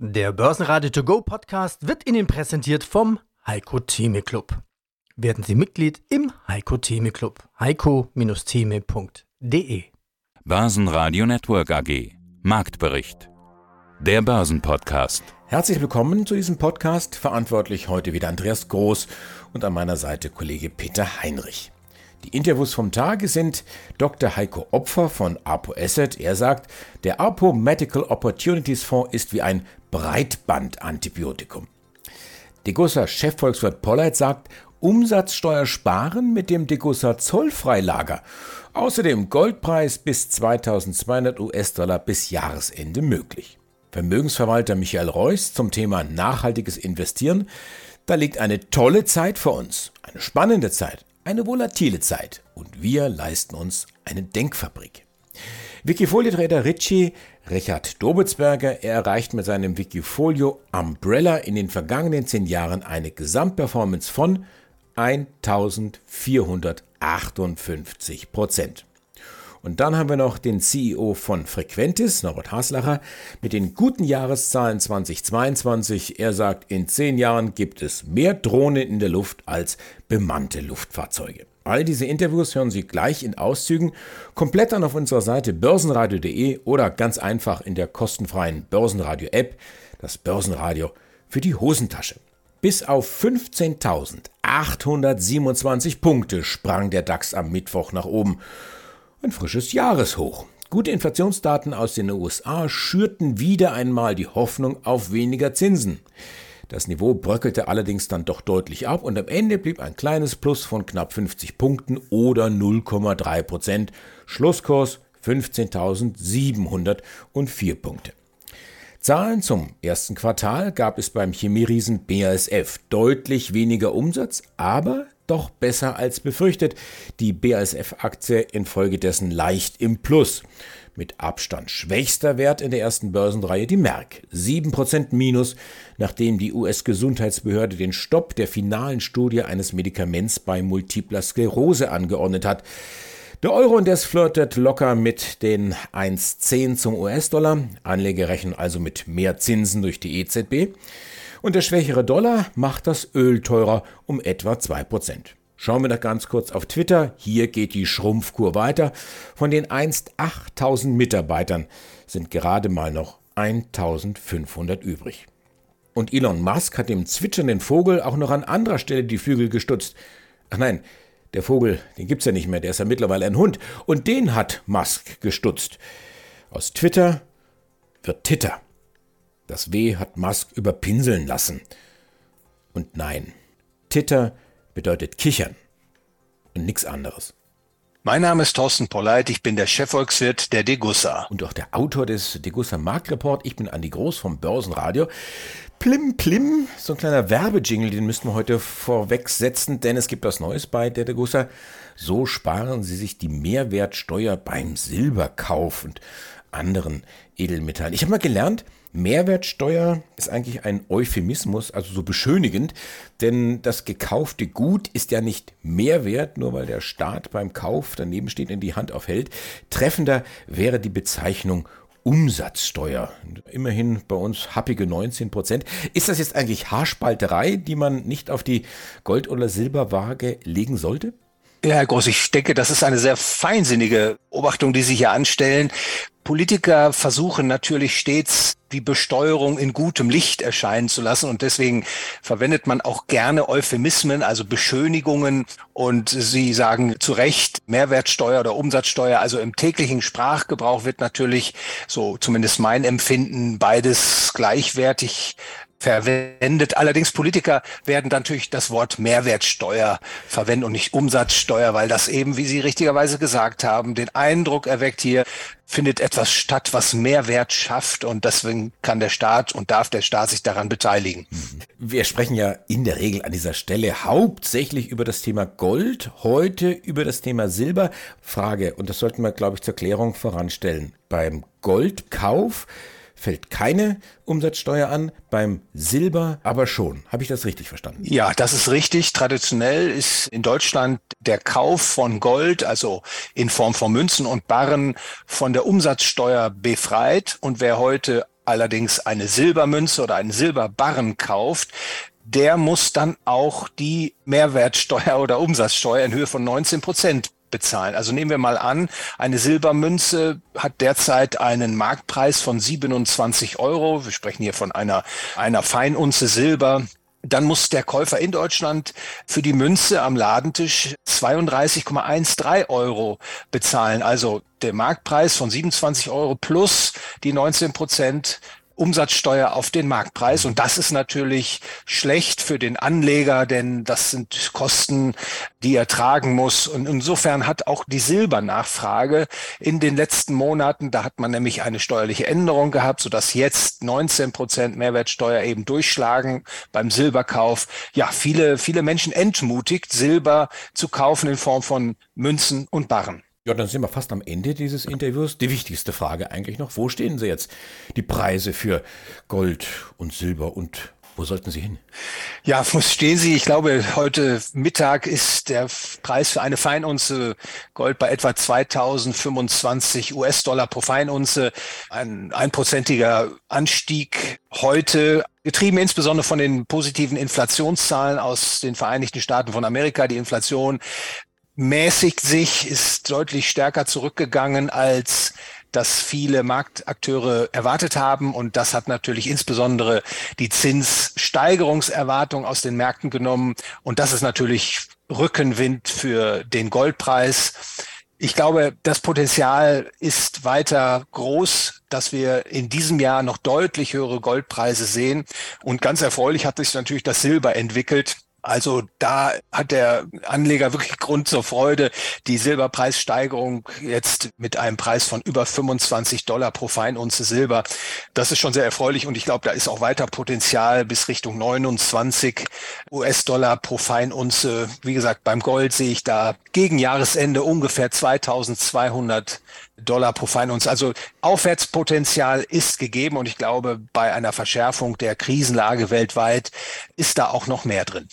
Der Börsenradio To Go Podcast wird Ihnen präsentiert vom Heiko Theme Club. Werden Sie Mitglied im Heiko Theme Club. heiko-theme.de Börsenradio Network AG Marktbericht. Der Börsenpodcast. Herzlich willkommen zu diesem Podcast. Verantwortlich heute wieder Andreas Groß und an meiner Seite Kollege Peter Heinrich. Die Interviews vom Tage sind Dr. Heiko Opfer von Apo Asset. Er sagt, der Apo Medical Opportunities Fonds ist wie ein Breitbandantibiotikum. Degussa Chefvolkswirt Polleit sagt, Umsatzsteuer sparen mit dem Degussa Zollfreilager. Außerdem Goldpreis bis 2200 US-Dollar bis Jahresende möglich. Vermögensverwalter Michael Reuss zum Thema nachhaltiges Investieren. Da liegt eine tolle Zeit vor uns, eine spannende Zeit eine volatile Zeit und wir leisten uns eine Denkfabrik. Wikifolio-Trader Ritchie Richard Dobitzberger erreicht mit seinem Wikifolio Umbrella in den vergangenen zehn Jahren eine Gesamtperformance von 1458 Prozent. Und dann haben wir noch den CEO von Frequentis, Norbert Haslacher, mit den guten Jahreszahlen 2022. Er sagt, in zehn Jahren gibt es mehr Drohnen in der Luft als bemannte Luftfahrzeuge. All diese Interviews hören Sie gleich in Auszügen, komplett dann auf unserer Seite börsenradio.de oder ganz einfach in der kostenfreien Börsenradio-App, das Börsenradio für die Hosentasche. Bis auf 15.827 Punkte sprang der DAX am Mittwoch nach oben. Ein frisches Jahreshoch. Gute Inflationsdaten aus den USA schürten wieder einmal die Hoffnung auf weniger Zinsen. Das Niveau bröckelte allerdings dann doch deutlich ab und am Ende blieb ein kleines Plus von knapp 50 Punkten oder 0,3 Prozent. Schlusskurs 15.704 Punkte. Zahlen zum ersten Quartal gab es beim Chemieriesen BASF deutlich weniger Umsatz, aber doch besser als befürchtet. Die BASF-Aktie infolgedessen leicht im Plus. Mit Abstand schwächster Wert in der ersten Börsenreihe die Merck. 7% Minus, nachdem die US-Gesundheitsbehörde den Stopp der finalen Studie eines Medikaments bei multipler Sklerose angeordnet hat. Der Euro indes flirtet locker mit den 1,10 zum US-Dollar. Anleger rechnen also mit mehr Zinsen durch die EZB. Und der schwächere Dollar macht das Öl teurer um etwa 2%. Schauen wir noch ganz kurz auf Twitter. Hier geht die Schrumpfkur weiter. Von den einst 8000 Mitarbeitern sind gerade mal noch 1500 übrig. Und Elon Musk hat dem zwitschernden Vogel auch noch an anderer Stelle die Flügel gestutzt. Ach nein, der Vogel, den gibt's ja nicht mehr, der ist ja mittlerweile ein Hund. Und den hat Musk gestutzt. Aus Twitter wird Titter. Das W hat Musk überpinseln lassen. Und nein, Titter bedeutet kichern und nichts anderes. Mein Name ist Thorsten Polleit, ich bin der Chefvolkswirt der Degussa. Und auch der Autor des Degussa Marktreport. Ich bin Andi Groß vom Börsenradio. Plim Plim, so ein kleiner Werbejingle, den müssten wir heute vorweg setzen, denn es gibt was Neues bei der Degussa. So sparen Sie sich die Mehrwertsteuer beim Silberkauf und anderen Edelmetallen. Ich habe mal gelernt, Mehrwertsteuer ist eigentlich ein Euphemismus, also so beschönigend, denn das gekaufte Gut ist ja nicht Mehrwert, nur weil der Staat beim Kauf daneben steht und die Hand aufhält. Treffender wäre die Bezeichnung Umsatzsteuer. Immerhin bei uns happige 19 Prozent. Ist das jetzt eigentlich Haarspalterei, die man nicht auf die Gold- oder Silberwaage legen sollte? Ja, Herr Groß, ich denke, das ist eine sehr feinsinnige Beobachtung, die Sie hier anstellen. Politiker versuchen natürlich stets, die Besteuerung in gutem Licht erscheinen zu lassen. Und deswegen verwendet man auch gerne Euphemismen, also Beschönigungen. Und Sie sagen zu Recht Mehrwertsteuer oder Umsatzsteuer. Also im täglichen Sprachgebrauch wird natürlich, so zumindest mein Empfinden, beides gleichwertig verwendet. Allerdings Politiker werden natürlich das Wort Mehrwertsteuer verwenden und nicht Umsatzsteuer, weil das eben, wie Sie richtigerweise gesagt haben, den Eindruck erweckt, hier findet etwas statt, was Mehrwert schafft und deswegen kann der Staat und darf der Staat sich daran beteiligen. Wir sprechen ja in der Regel an dieser Stelle hauptsächlich über das Thema Gold, heute über das Thema Silber. Frage, und das sollten wir, glaube ich, zur Klärung voranstellen. Beim Goldkauf fällt keine Umsatzsteuer an, beim Silber aber schon. Habe ich das richtig verstanden? Ja, das ist richtig. Traditionell ist in Deutschland der Kauf von Gold, also in Form von Münzen und Barren, von der Umsatzsteuer befreit. Und wer heute allerdings eine Silbermünze oder einen Silberbarren kauft, der muss dann auch die Mehrwertsteuer oder Umsatzsteuer in Höhe von 19 Prozent bezahlen. Also nehmen wir mal an, eine Silbermünze hat derzeit einen Marktpreis von 27 Euro. Wir sprechen hier von einer, einer Feinunze Silber. Dann muss der Käufer in Deutschland für die Münze am Ladentisch 32,13 Euro bezahlen. Also der Marktpreis von 27 Euro plus die 19 Prozent Umsatzsteuer auf den Marktpreis. Und das ist natürlich schlecht für den Anleger, denn das sind Kosten, die er tragen muss. Und insofern hat auch die Silbernachfrage in den letzten Monaten, da hat man nämlich eine steuerliche Änderung gehabt, sodass jetzt 19 Prozent Mehrwertsteuer eben durchschlagen beim Silberkauf. Ja, viele, viele Menschen entmutigt, Silber zu kaufen in Form von Münzen und Barren. Ja, dann sind wir fast am Ende dieses Interviews. Die wichtigste Frage eigentlich noch, wo stehen Sie jetzt? Die Preise für Gold und Silber und wo sollten Sie hin? Ja, wo stehen Sie? Ich glaube, heute Mittag ist der Preis für eine Feinunze Gold bei etwa 2025 US-Dollar pro Feinunze. Ein einprozentiger Anstieg heute getrieben insbesondere von den positiven Inflationszahlen aus den Vereinigten Staaten von Amerika. Die Inflation mäßigt sich, ist deutlich stärker zurückgegangen, als das viele Marktakteure erwartet haben. Und das hat natürlich insbesondere die Zinssteigerungserwartung aus den Märkten genommen. Und das ist natürlich Rückenwind für den Goldpreis. Ich glaube, das Potenzial ist weiter groß, dass wir in diesem Jahr noch deutlich höhere Goldpreise sehen. Und ganz erfreulich hat sich natürlich das Silber entwickelt. Also da hat der Anleger wirklich Grund zur Freude. Die Silberpreissteigerung jetzt mit einem Preis von über 25 Dollar pro Feinunze Silber, das ist schon sehr erfreulich und ich glaube, da ist auch weiter Potenzial bis Richtung 29 US-Dollar pro Feinunze. Wie gesagt, beim Gold sehe ich da gegen Jahresende ungefähr 2200 Dollar pro Feinunze. Also Aufwärtspotenzial ist gegeben und ich glaube, bei einer Verschärfung der Krisenlage weltweit ist da auch noch mehr drin.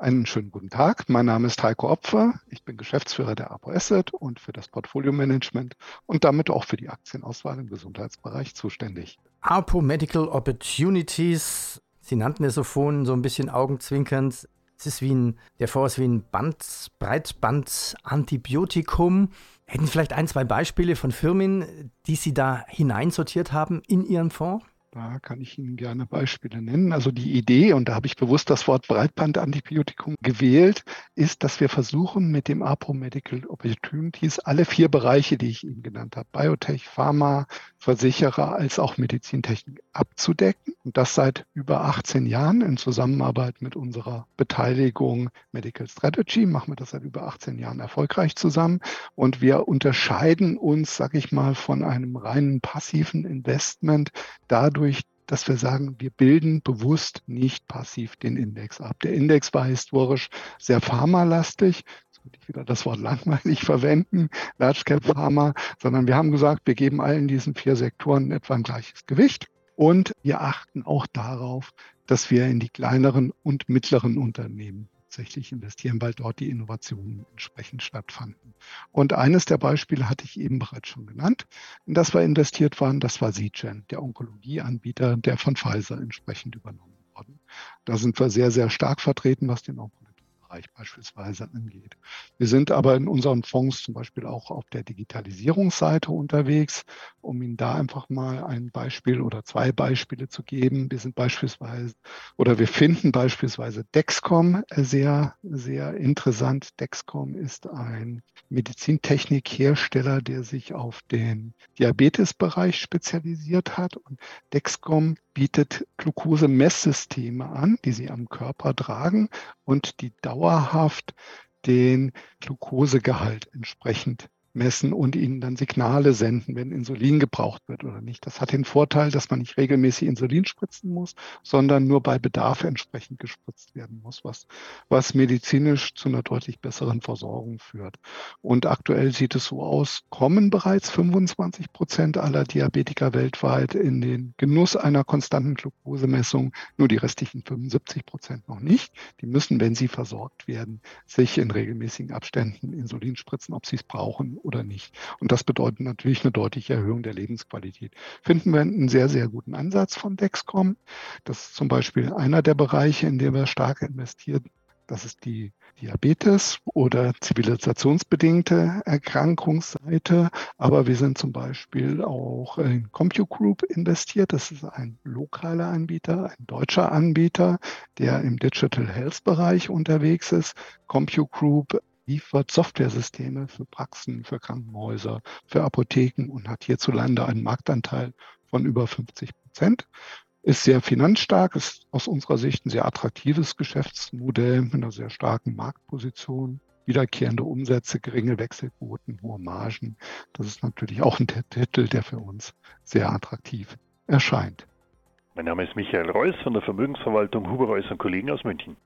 Einen schönen guten Tag. Mein Name ist Heiko Opfer. Ich bin Geschäftsführer der APO Asset und für das Portfolio-Management und damit auch für die Aktienauswahl im Gesundheitsbereich zuständig. APO Medical Opportunities. Sie nannten es so vorhin so ein bisschen augenzwinkernd. Es ist wie ein, der Fonds ist wie ein Band, Breitband-Antibiotikum. Hätten Sie vielleicht ein, zwei Beispiele von Firmen, die Sie da hineinsortiert haben in Ihren Fonds? Da kann ich Ihnen gerne Beispiele nennen. Also die Idee, und da habe ich bewusst das Wort Breitbandantibiotikum gewählt, ist, dass wir versuchen, mit dem APRO Medical Opportunities alle vier Bereiche, die ich Ihnen genannt habe, Biotech, Pharma, Versicherer als auch Medizintechnik abzudecken. Und das seit über 18 Jahren in Zusammenarbeit mit unserer Beteiligung Medical Strategy machen wir das seit über 18 Jahren erfolgreich zusammen. Und wir unterscheiden uns, sag ich mal, von einem reinen passiven Investment dadurch, dadurch, dass wir sagen, wir bilden bewusst nicht passiv den Index ab. Der Index war historisch sehr pharmalastig. Jetzt würde ich wieder das Wort langweilig verwenden, Large Cap Pharma, sondern wir haben gesagt, wir geben allen diesen vier Sektoren etwa ein gleiches Gewicht. Und wir achten auch darauf, dass wir in die kleineren und mittleren Unternehmen tatsächlich investieren, weil dort die Innovationen entsprechend stattfanden. Und eines der Beispiele hatte ich eben bereits schon genannt, in das wir investiert waren, das war Seagen, der Onkologieanbieter, der von Pfizer entsprechend übernommen worden. Da sind wir sehr, sehr stark vertreten, was den Onkologie Bereich beispielsweise angeht. Wir sind aber in unseren Fonds zum Beispiel auch auf der Digitalisierungsseite unterwegs, um Ihnen da einfach mal ein Beispiel oder zwei Beispiele zu geben. Wir sind beispielsweise oder wir finden beispielsweise Dexcom sehr, sehr interessant. Dexcom ist ein Medizintechnikhersteller, der sich auf den Diabetesbereich spezialisiert hat und Dexcom bietet Glucose-Messsysteme an, die Sie am Körper tragen und die dauerhaft den Glukosegehalt entsprechend messen und ihnen dann Signale senden, wenn Insulin gebraucht wird oder nicht. Das hat den Vorteil, dass man nicht regelmäßig Insulin spritzen muss, sondern nur bei Bedarf entsprechend gespritzt werden muss, was, was medizinisch zu einer deutlich besseren Versorgung führt. Und aktuell sieht es so aus, kommen bereits 25 Prozent aller Diabetiker weltweit in den Genuss einer konstanten Glukosemessung, nur die restlichen 75 Prozent noch nicht. Die müssen, wenn sie versorgt werden, sich in regelmäßigen Abständen Insulin spritzen, ob sie es brauchen oder nicht. Und das bedeutet natürlich eine deutliche Erhöhung der Lebensqualität. Finden wir einen sehr, sehr guten Ansatz von Dexcom. Das ist zum Beispiel einer der Bereiche, in dem wir stark investieren. Das ist die Diabetes oder zivilisationsbedingte Erkrankungsseite. Aber wir sind zum Beispiel auch in CompuGroup investiert. Das ist ein lokaler Anbieter, ein deutscher Anbieter, der im Digital Health Bereich unterwegs ist. CompuGroup liefert Softwaresysteme für Praxen, für Krankenhäuser, für Apotheken und hat hierzulande einen Marktanteil von über 50 Prozent ist sehr finanzstark, ist aus unserer Sicht ein sehr attraktives Geschäftsmodell mit einer sehr starken Marktposition, wiederkehrende Umsätze, geringe Wechselquoten, hohe Margen. Das ist natürlich auch ein Titel, der für uns sehr attraktiv erscheint. Mein Name ist Michael Reuss von der Vermögensverwaltung Huber Reuss und Kollegen aus München.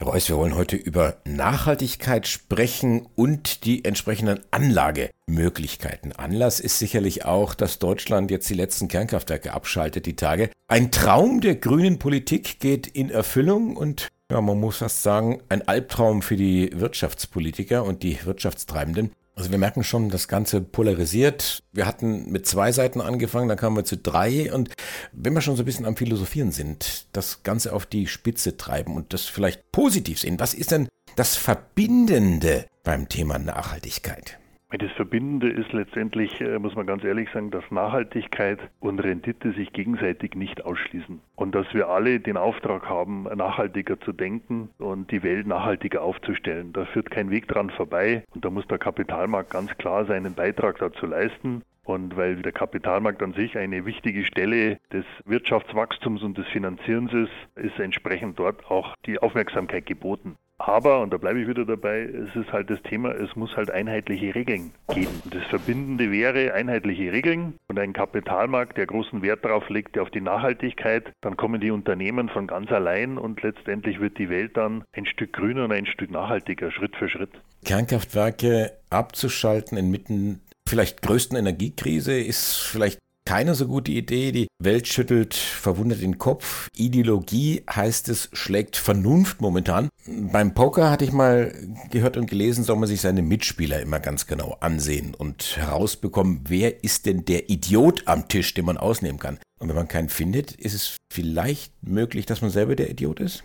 Herr Reuss, wir wollen heute über Nachhaltigkeit sprechen und die entsprechenden Anlagemöglichkeiten. Anlass ist sicherlich auch, dass Deutschland jetzt die letzten Kernkraftwerke abschaltet, die Tage. Ein Traum der grünen Politik geht in Erfüllung und ja, man muss fast sagen, ein Albtraum für die Wirtschaftspolitiker und die Wirtschaftstreibenden. Also wir merken schon, das Ganze polarisiert. Wir hatten mit zwei Seiten angefangen, dann kamen wir zu drei. Und wenn wir schon so ein bisschen am Philosophieren sind, das Ganze auf die Spitze treiben und das vielleicht positiv sehen, was ist denn das Verbindende beim Thema Nachhaltigkeit? Das Verbindende ist letztendlich, äh, muss man ganz ehrlich sagen, dass Nachhaltigkeit und Rendite sich gegenseitig nicht ausschließen. Und dass wir alle den Auftrag haben, nachhaltiger zu denken und die Welt nachhaltiger aufzustellen. Da führt kein Weg dran vorbei. Und da muss der Kapitalmarkt ganz klar seinen Beitrag dazu leisten. Und weil der Kapitalmarkt an sich eine wichtige Stelle des Wirtschaftswachstums und des Finanzierens ist, ist entsprechend dort auch die Aufmerksamkeit geboten. Aber, und da bleibe ich wieder dabei, es ist halt das Thema, es muss halt einheitliche Regeln geben. Das Verbindende wäre einheitliche Regeln und ein Kapitalmarkt, der großen Wert darauf legt, auf die Nachhaltigkeit. Dann kommen die Unternehmen von ganz allein und letztendlich wird die Welt dann ein Stück grüner und ein Stück nachhaltiger, Schritt für Schritt. Kernkraftwerke abzuschalten inmitten vielleicht größten Energiekrise ist vielleicht keine so gute Idee. Die Welt schüttelt verwundert den Kopf. Ideologie heißt es, schlägt Vernunft momentan. Beim Poker hatte ich mal gehört und gelesen, soll man sich seine Mitspieler immer ganz genau ansehen und herausbekommen, wer ist denn der Idiot am Tisch, den man ausnehmen kann. Und wenn man keinen findet, ist es vielleicht möglich, dass man selber der Idiot ist?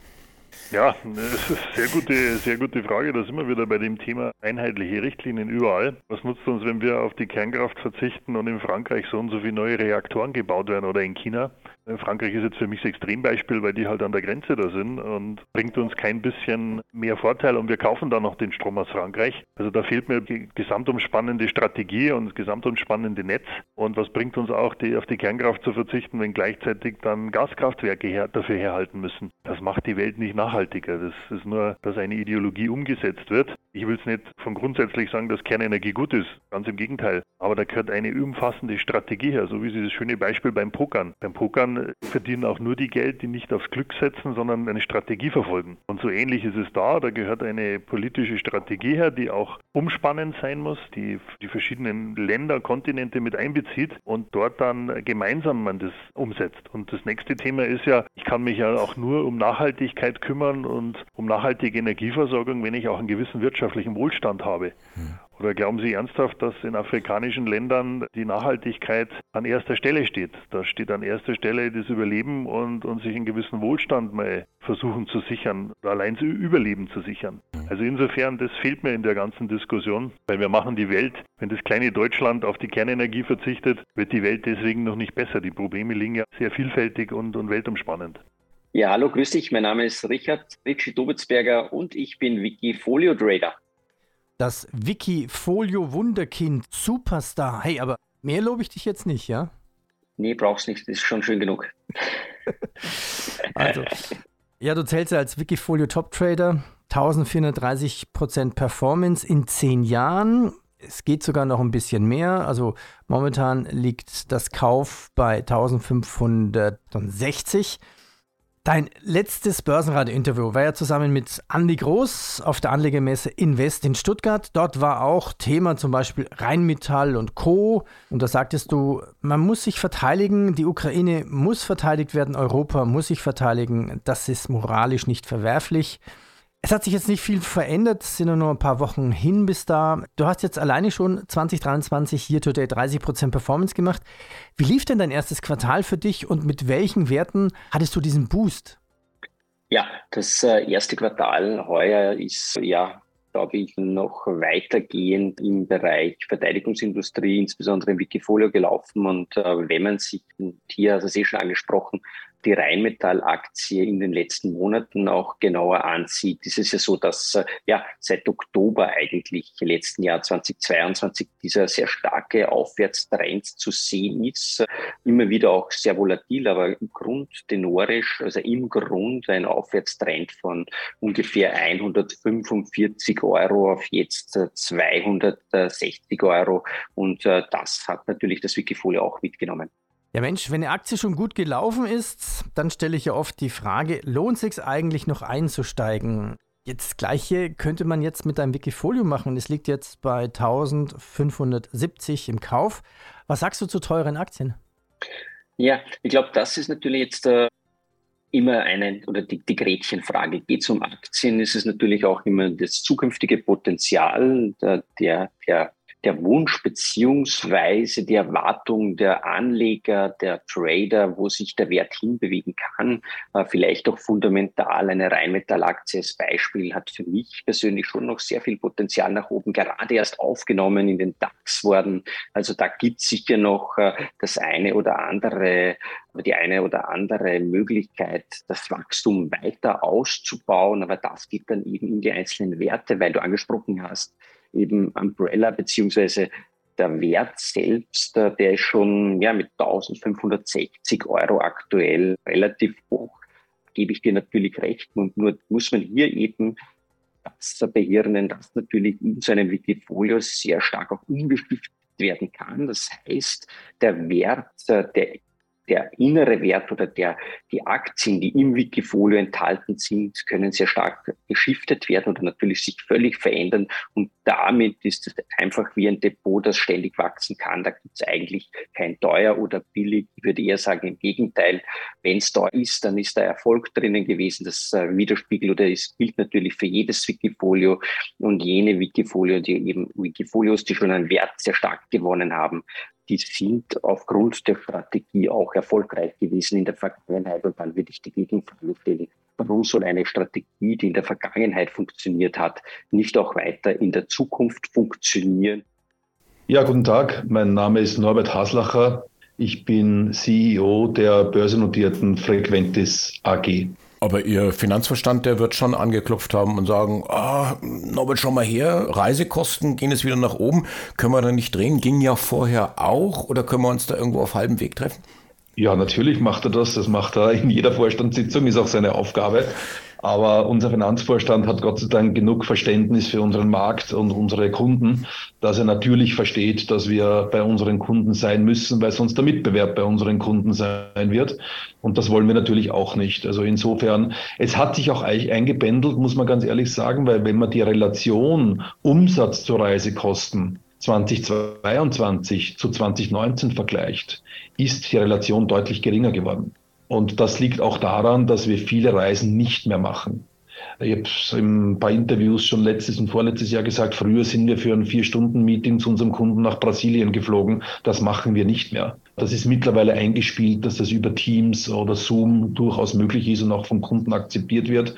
Ja, das ist sehr gute, sehr gute Frage. Da sind wir wieder bei dem Thema einheitliche Richtlinien überall. Was nutzt uns, wenn wir auf die Kernkraft verzichten und in Frankreich so und so viele neue Reaktoren gebaut werden oder in China? Äh, Frankreich ist jetzt für mich das Extrembeispiel, weil die halt an der Grenze da sind und bringt uns kein bisschen mehr Vorteil und wir kaufen dann noch den Strom aus Frankreich. Also da fehlt mir die gesamtumspannende Strategie und das gesamtumspannende Netz. Und was bringt uns auch, die, auf die Kernkraft zu verzichten, wenn gleichzeitig dann Gaskraftwerke her, dafür herhalten müssen? Das macht die Welt nicht nachhaltiger. Das ist nur, dass eine Ideologie umgesetzt wird. Ich will es nicht von grundsätzlich sagen, dass Kernenergie gut ist. Ganz im Gegenteil. Aber da gehört eine umfassende Strategie her, so wie Sie das schöne Beispiel beim Pokern. Beim Pokern verdienen auch nur die Geld, die nicht aufs Glück setzen, sondern eine Strategie verfolgen. Und so ähnlich ist es da. Da gehört eine politische Strategie her, die auch umspannend sein muss, die die verschiedenen Länder, Kontinente mit einbezieht und dort dann gemeinsam man das umsetzt. Und das nächste Thema ist ja, ich kann mich ja auch nur um Nachhaltigkeit kümmern und um nachhaltige Energieversorgung, wenn ich auch einen gewissen wirtschaftlichen Wohlstand habe. Hm. Oder glauben Sie ernsthaft, dass in afrikanischen Ländern die Nachhaltigkeit an erster Stelle steht? Da steht an erster Stelle das Überleben und, und sich einen gewissen Wohlstand mal versuchen zu sichern, allein zu Überleben zu sichern. Also insofern, das fehlt mir in der ganzen Diskussion, weil wir machen die Welt, wenn das kleine Deutschland auf die Kernenergie verzichtet, wird die Welt deswegen noch nicht besser. Die Probleme liegen ja sehr vielfältig und, und weltumspannend. Ja, hallo, grüß dich. Mein Name ist Richard Ritchie Dobitzberger und ich bin Wikifolio Trader das Wikifolio Wunderkind Superstar. Hey, aber mehr lobe ich dich jetzt nicht, ja? Nee, brauchst nicht, das ist schon schön genug. also, ja, du zählst ja als Wikifolio Top Trader 1430% Performance in 10 Jahren. Es geht sogar noch ein bisschen mehr. Also momentan liegt das Kauf bei 1560. Dein letztes Börsenradio-Interview war ja zusammen mit Andy Groß auf der Anlegermesse Invest in Stuttgart. Dort war auch Thema zum Beispiel Rheinmetall und Co. Und da sagtest du, man muss sich verteidigen, die Ukraine muss verteidigt werden, Europa muss sich verteidigen. Das ist moralisch nicht verwerflich. Es hat sich jetzt nicht viel verändert, es sind nur ein paar Wochen hin bis da. Du hast jetzt alleine schon 2023 hier today 30% Performance gemacht. Wie lief denn dein erstes Quartal für dich und mit welchen Werten hattest du diesen Boost? Ja, das äh, erste Quartal heuer ist ja glaube ich, noch weitergehend im Bereich Verteidigungsindustrie, insbesondere im Wikifolio gelaufen. Und äh, wenn man sich, hier, also sehr schon angesprochen, die Rheinmetall-Aktie in den letzten Monaten auch genauer ansieht, ist es ja so, dass äh, ja seit Oktober eigentlich letzten Jahr 2022 dieser sehr starke Aufwärtstrend zu sehen ist. Immer wieder auch sehr volatil, aber im Grund tenorisch, also im Grund ein Aufwärtstrend von ungefähr 145 Euro auf jetzt 260 äh, Euro. Und äh, das hat natürlich das Wikifolio auch mitgenommen. Ja Mensch, wenn eine Aktie schon gut gelaufen ist, dann stelle ich ja oft die Frage, lohnt es sich eigentlich noch einzusteigen? Jetzt gleiche könnte man jetzt mit einem Wikifolio machen. Es liegt jetzt bei 1570 im Kauf. Was sagst du zu teuren Aktien? Ja, ich glaube, das ist natürlich jetzt äh, immer eine, oder die, die Gretchenfrage. Geht es um Aktien, ist es natürlich auch immer das zukünftige Potenzial der, der, der der Wunsch beziehungsweise die Erwartung der Anleger, der Trader, wo sich der Wert hinbewegen kann. Äh, vielleicht auch fundamental eine Rheinmetallaktie als Beispiel hat für mich persönlich schon noch sehr viel Potenzial nach oben, gerade erst aufgenommen in den DAX worden. Also da gibt es sicher noch äh, das eine oder andere, die eine oder andere Möglichkeit, das Wachstum weiter auszubauen. Aber das geht dann eben in die einzelnen Werte, weil du angesprochen hast, eben Umbrella beziehungsweise der Wert selbst, äh, der ist schon ja, mit 1560 Euro aktuell relativ hoch. Gebe ich dir natürlich recht. Und nur muss man hier eben das behirnen, dass natürlich in so einem Wikifolio sehr stark auch umgestiftet werden kann. Das heißt, der Wert, äh, der der innere Wert oder der, die Aktien, die im Wikifolio enthalten sind, können sehr stark geschiftet werden oder natürlich sich völlig verändern. Und damit ist es einfach wie ein Depot, das ständig wachsen kann. Da gibt es eigentlich kein teuer oder billig. Ich würde eher sagen, im Gegenteil, wenn es da ist, dann ist da Erfolg drinnen gewesen. Das äh, widerspiegelt oder es gilt natürlich für jedes Wikifolio und jene Wikifolio, die eben Wikifolios, die schon einen Wert sehr stark gewonnen haben, die sind aufgrund der Strategie auch erfolgreich gewesen in der Vergangenheit. Und dann würde ich die Gegenfrage stellen, warum soll eine Strategie, die in der Vergangenheit funktioniert hat, nicht auch weiter in der Zukunft funktionieren? Ja, guten Tag. Mein Name ist Norbert Haslacher. Ich bin CEO der börsennotierten Frequentis AG. Aber Ihr Finanzverstand, der wird schon angeklopft haben und sagen, ah, Norbert, schau mal her, Reisekosten gehen jetzt wieder nach oben, können wir da nicht drehen? Ging ja vorher auch oder können wir uns da irgendwo auf halbem Weg treffen? Ja, natürlich macht er das. Das macht er in jeder Vorstandssitzung, ist auch seine Aufgabe. Aber unser Finanzvorstand hat Gott sei Dank genug Verständnis für unseren Markt und unsere Kunden, dass er natürlich versteht, dass wir bei unseren Kunden sein müssen, weil sonst der Mitbewerb bei unseren Kunden sein wird. Und das wollen wir natürlich auch nicht. Also insofern, es hat sich auch eingependelt, muss man ganz ehrlich sagen, weil wenn man die Relation Umsatz zu Reisekosten 2022 zu 2019 vergleicht, ist die Relation deutlich geringer geworden. Und das liegt auch daran, dass wir viele Reisen nicht mehr machen. Ich habe es in ein paar Interviews schon letztes und vorletztes Jahr gesagt, früher sind wir für ein Vier-Stunden-Meeting zu unserem Kunden nach Brasilien geflogen. Das machen wir nicht mehr. Das ist mittlerweile eingespielt, dass das über Teams oder Zoom durchaus möglich ist und auch vom Kunden akzeptiert wird.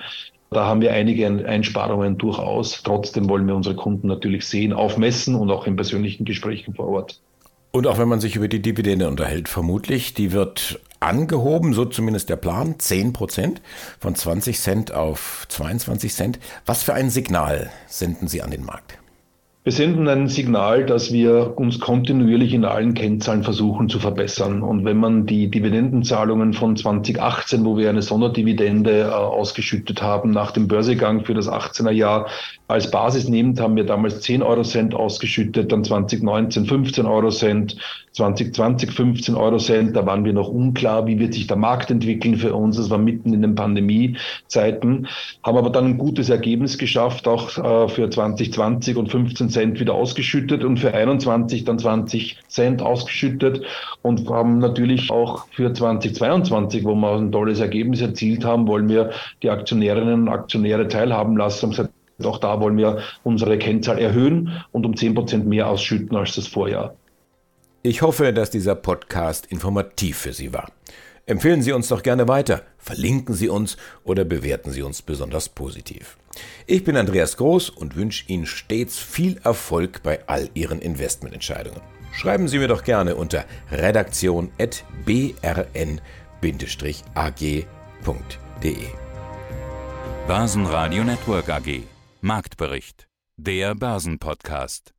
Da haben wir einige Einsparungen durchaus. Trotzdem wollen wir unsere Kunden natürlich sehen, aufmessen und auch in persönlichen Gesprächen vor Ort. Und auch wenn man sich über die Dividende unterhält, vermutlich, die wird angehoben, so zumindest der Plan, 10 Prozent von 20 Cent auf 22 Cent. Was für ein Signal senden Sie an den Markt? Wir senden ein Signal, dass wir uns kontinuierlich in allen Kennzahlen versuchen zu verbessern. Und wenn man die Dividendenzahlungen von 2018, wo wir eine Sonderdividende äh, ausgeschüttet haben, nach dem Börsegang für das 18er Jahr als Basis nimmt, haben wir damals 10 Euro Cent ausgeschüttet, dann 2019 15 Euro Cent, 2020 15 Euro Cent. Da waren wir noch unklar, wie wird sich der Markt entwickeln für uns. Das war mitten in den Pandemiezeiten, haben aber dann ein gutes Ergebnis geschafft, auch äh, für 2020 und 15 Cent wieder ausgeschüttet und für 21 dann 20 Cent ausgeschüttet und haben natürlich auch für 2022, wo wir ein tolles Ergebnis erzielt haben, wollen wir die Aktionärinnen und Aktionäre teilhaben lassen. Auch da wollen wir unsere Kennzahl erhöhen und um 10 Prozent mehr ausschütten als das Vorjahr. Ich hoffe, dass dieser Podcast informativ für Sie war. Empfehlen Sie uns doch gerne weiter, verlinken Sie uns oder bewerten Sie uns besonders positiv. Ich bin Andreas Groß und wünsche Ihnen stets viel Erfolg bei all Ihren Investmententscheidungen. Schreiben Sie mir doch gerne unter redaktion.brn-ag.de. Börsenradio Network AG Marktbericht. Der Börsenpodcast.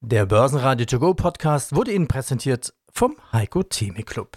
Der Börsenradio To Go Podcast wurde Ihnen präsentiert vom Heiko Theme Club.